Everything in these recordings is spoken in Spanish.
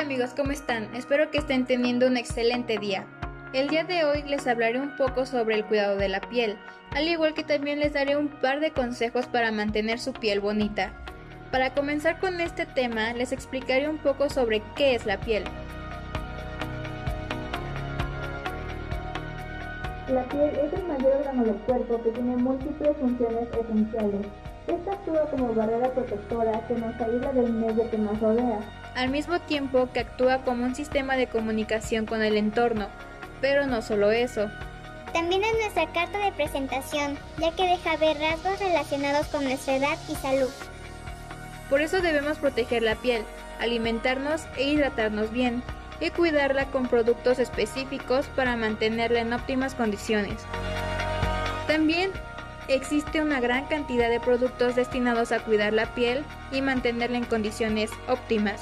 Amigos, ¿cómo están? Espero que estén teniendo un excelente día. El día de hoy les hablaré un poco sobre el cuidado de la piel, al igual que también les daré un par de consejos para mantener su piel bonita. Para comenzar con este tema, les explicaré un poco sobre qué es la piel. La piel es el mayor órgano del cuerpo que tiene múltiples funciones esenciales. Esta actúa como barrera protectora que nos aísla del medio que nos rodea. Al mismo tiempo que actúa como un sistema de comunicación con el entorno, pero no solo eso. También es nuestra carta de presentación, ya que deja ver rasgos relacionados con nuestra edad y salud. Por eso debemos proteger la piel, alimentarnos e hidratarnos bien, y cuidarla con productos específicos para mantenerla en óptimas condiciones. También existe una gran cantidad de productos destinados a cuidar la piel y mantenerla en condiciones óptimas,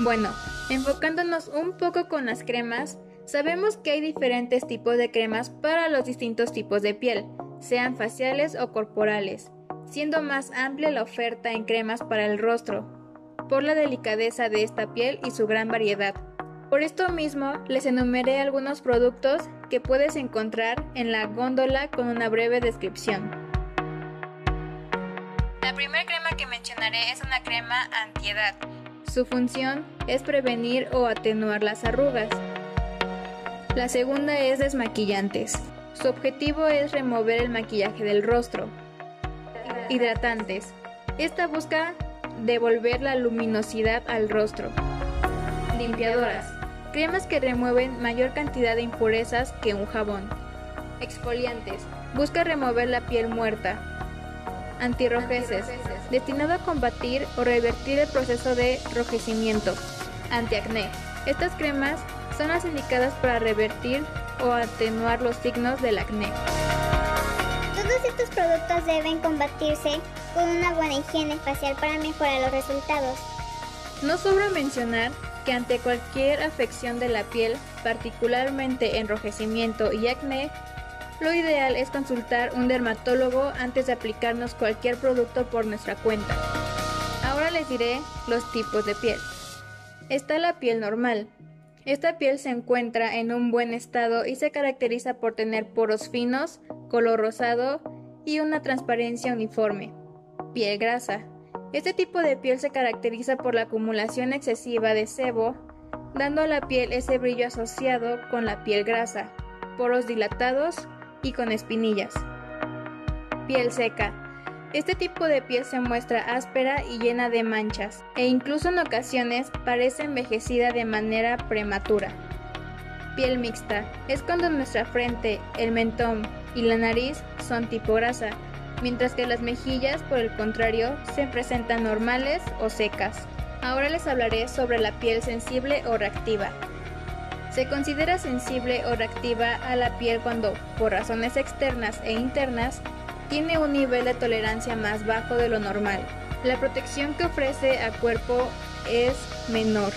Bueno, enfocándonos un poco con las cremas, sabemos que hay diferentes tipos de cremas para los distintos tipos de piel, sean faciales o corporales, siendo más amplia la oferta en cremas para el rostro, por la delicadeza de esta piel y su gran variedad. Por esto mismo, les enumeré algunos productos que puedes encontrar en la góndola con una breve descripción. La primera crema que mencionaré es una crema antiedad. Su función es prevenir o atenuar las arrugas. La segunda es desmaquillantes. Su objetivo es remover el maquillaje del rostro. Hidratantes. Esta busca devolver la luminosidad al rostro. Limpiadoras. Cremas que remueven mayor cantidad de impurezas que un jabón. Exfoliantes. Busca remover la piel muerta. Antirrojeces. Destinado a combatir o revertir el proceso de rojecimiento. Antiacné. Estas cremas son las indicadas para revertir o atenuar los signos del acné. Todos estos productos deben combatirse con una buena higiene facial para mejorar los resultados. No sobra mencionar que ante cualquier afección de la piel, particularmente enrojecimiento y acné, lo ideal es consultar un dermatólogo antes de aplicarnos cualquier producto por nuestra cuenta. Ahora les diré los tipos de piel. Está la piel normal. Esta piel se encuentra en un buen estado y se caracteriza por tener poros finos, color rosado y una transparencia uniforme. Piel grasa. Este tipo de piel se caracteriza por la acumulación excesiva de sebo, dando a la piel ese brillo asociado con la piel grasa, poros dilatados y con espinillas. Piel seca. Este tipo de piel se muestra áspera y llena de manchas, e incluso en ocasiones parece envejecida de manera prematura. Piel mixta. Es cuando nuestra frente, el mentón y la nariz son tipo grasa, mientras que las mejillas, por el contrario, se presentan normales o secas. Ahora les hablaré sobre la piel sensible o reactiva. Se considera sensible o reactiva a la piel cuando, por razones externas e internas, tiene un nivel de tolerancia más bajo de lo normal. La protección que ofrece a cuerpo es menor.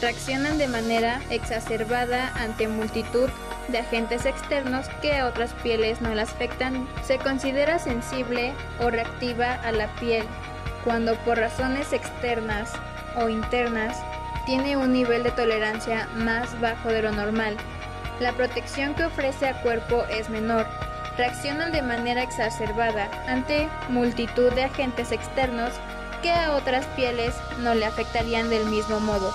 Reaccionan de manera exacerbada ante multitud de agentes externos que a otras pieles no las afectan. Se considera sensible o reactiva a la piel cuando por razones externas o internas tiene un nivel de tolerancia más bajo de lo normal. La protección que ofrece a cuerpo es menor. Reaccionan de manera exacerbada ante multitud de agentes externos que a otras pieles no le afectarían del mismo modo.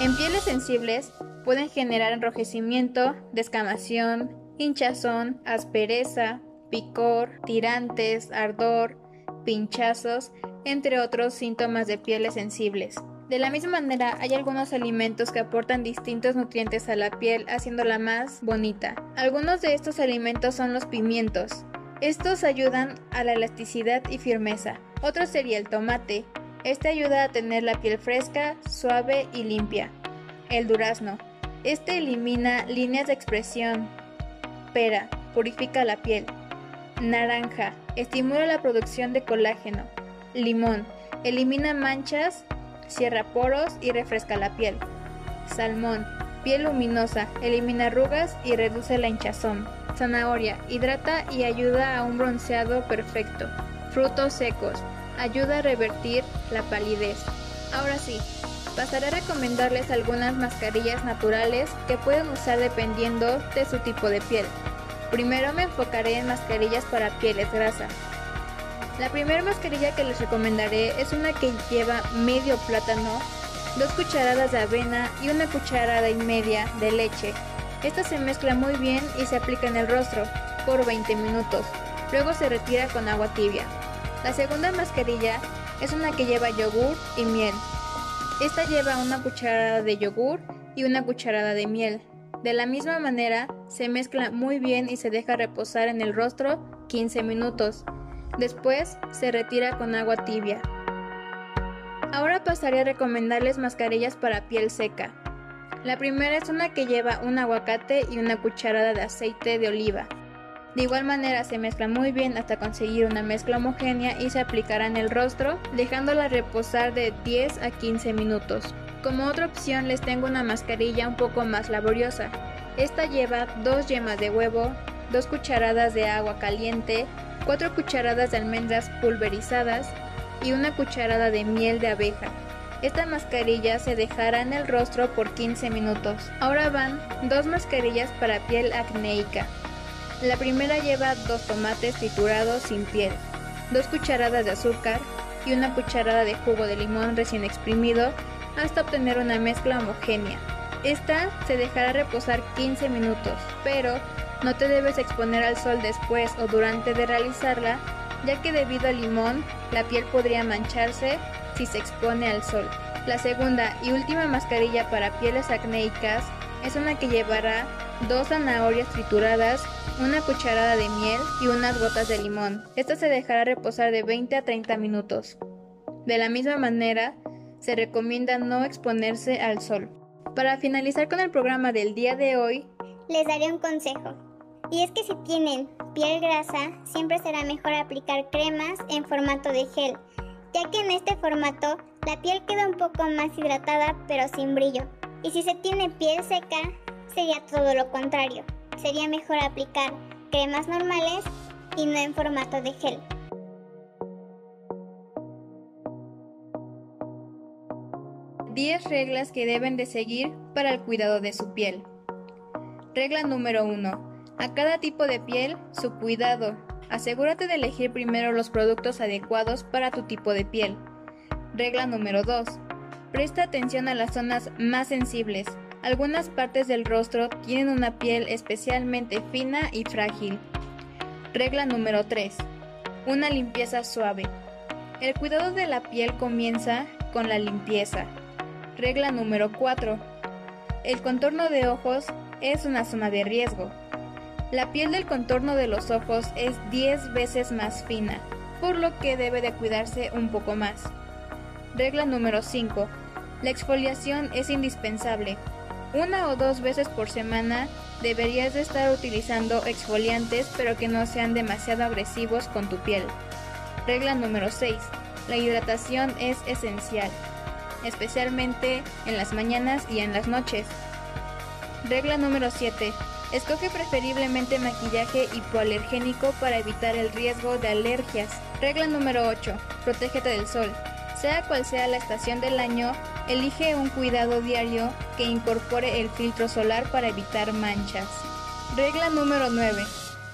En pieles sensibles pueden generar enrojecimiento, descamación, hinchazón, aspereza, picor, tirantes, ardor, pinchazos, entre otros síntomas de pieles sensibles. De la misma manera, hay algunos alimentos que aportan distintos nutrientes a la piel, haciéndola más bonita. Algunos de estos alimentos son los pimientos. Estos ayudan a la elasticidad y firmeza. Otro sería el tomate. Este ayuda a tener la piel fresca, suave y limpia. El durazno. Este elimina líneas de expresión. Pera. Purifica la piel. Naranja. Estimula la producción de colágeno. Limón. Elimina manchas cierra poros y refresca la piel. Salmón. Piel luminosa, elimina arrugas y reduce la hinchazón. Zanahoria, hidrata y ayuda a un bronceado perfecto. Frutos secos, ayuda a revertir la palidez. Ahora sí, pasaré a recomendarles algunas mascarillas naturales que pueden usar dependiendo de su tipo de piel. Primero me enfocaré en mascarillas para pieles grasa. La primera mascarilla que les recomendaré es una que lleva medio plátano, dos cucharadas de avena y una cucharada y media de leche. Esta se mezcla muy bien y se aplica en el rostro por 20 minutos. Luego se retira con agua tibia. La segunda mascarilla es una que lleva yogur y miel. Esta lleva una cucharada de yogur y una cucharada de miel. De la misma manera, se mezcla muy bien y se deja reposar en el rostro 15 minutos. Después se retira con agua tibia. Ahora pasaré a recomendarles mascarillas para piel seca. La primera es una que lleva un aguacate y una cucharada de aceite de oliva. De igual manera se mezcla muy bien hasta conseguir una mezcla homogénea y se aplicará en el rostro, dejándola reposar de 10 a 15 minutos. Como otra opción les tengo una mascarilla un poco más laboriosa. Esta lleva dos yemas de huevo, dos cucharadas de agua caliente, 4 cucharadas de almendras pulverizadas y una cucharada de miel de abeja. Esta mascarilla se dejará en el rostro por 15 minutos. Ahora van dos mascarillas para piel acnéica. La primera lleva dos tomates triturados sin piel, dos cucharadas de azúcar y una cucharada de jugo de limón recién exprimido hasta obtener una mezcla homogénea. Esta se dejará reposar 15 minutos, pero no te debes exponer al sol después o durante de realizarla, ya que debido al limón, la piel podría mancharse si se expone al sol. La segunda y última mascarilla para pieles acnéicas es una que llevará dos zanahorias trituradas, una cucharada de miel y unas gotas de limón. Esta se dejará reposar de 20 a 30 minutos. De la misma manera, se recomienda no exponerse al sol. Para finalizar con el programa del día de hoy, les daré un consejo. Y es que si tienen piel grasa, siempre será mejor aplicar cremas en formato de gel, ya que en este formato la piel queda un poco más hidratada pero sin brillo. Y si se tiene piel seca, sería todo lo contrario. Sería mejor aplicar cremas normales y no en formato de gel. Diez reglas que deben de seguir para el cuidado de su piel. Regla número 1. A cada tipo de piel, su cuidado. Asegúrate de elegir primero los productos adecuados para tu tipo de piel. Regla número 2. Presta atención a las zonas más sensibles. Algunas partes del rostro tienen una piel especialmente fina y frágil. Regla número 3. Una limpieza suave. El cuidado de la piel comienza con la limpieza. Regla número 4. El contorno de ojos es una zona de riesgo. La piel del contorno de los ojos es 10 veces más fina, por lo que debe de cuidarse un poco más. Regla número 5. La exfoliación es indispensable. Una o dos veces por semana deberías de estar utilizando exfoliantes pero que no sean demasiado agresivos con tu piel. Regla número 6. La hidratación es esencial, especialmente en las mañanas y en las noches. Regla número 7. Escoge preferiblemente maquillaje hipoalergénico para evitar el riesgo de alergias. Regla número 8. Protégete del sol. Sea cual sea la estación del año, elige un cuidado diario que incorpore el filtro solar para evitar manchas. Regla número 9.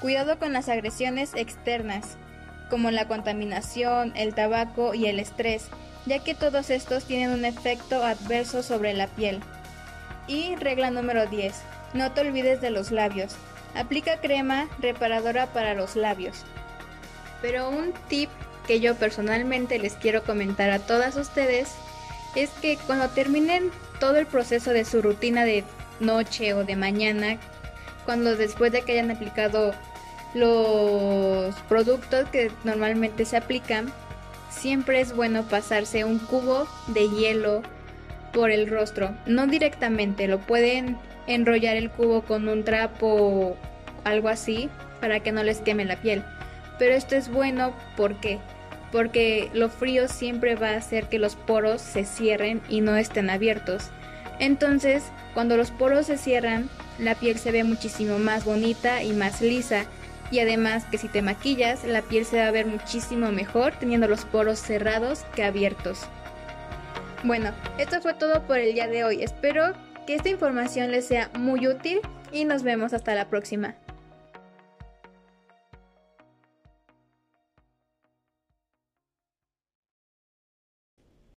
Cuidado con las agresiones externas, como la contaminación, el tabaco y el estrés, ya que todos estos tienen un efecto adverso sobre la piel. Y regla número 10. No te olvides de los labios. Aplica crema reparadora para los labios. Pero un tip que yo personalmente les quiero comentar a todas ustedes es que cuando terminen todo el proceso de su rutina de noche o de mañana, cuando después de que hayan aplicado los productos que normalmente se aplican, siempre es bueno pasarse un cubo de hielo por el rostro. No directamente, lo pueden enrollar el cubo con un trapo o algo así para que no les queme la piel. Pero esto es bueno porque porque lo frío siempre va a hacer que los poros se cierren y no estén abiertos. Entonces, cuando los poros se cierran, la piel se ve muchísimo más bonita y más lisa. Y además que si te maquillas, la piel se va a ver muchísimo mejor teniendo los poros cerrados que abiertos. Bueno, esto fue todo por el día de hoy. Espero que esta información les sea muy útil y nos vemos hasta la próxima.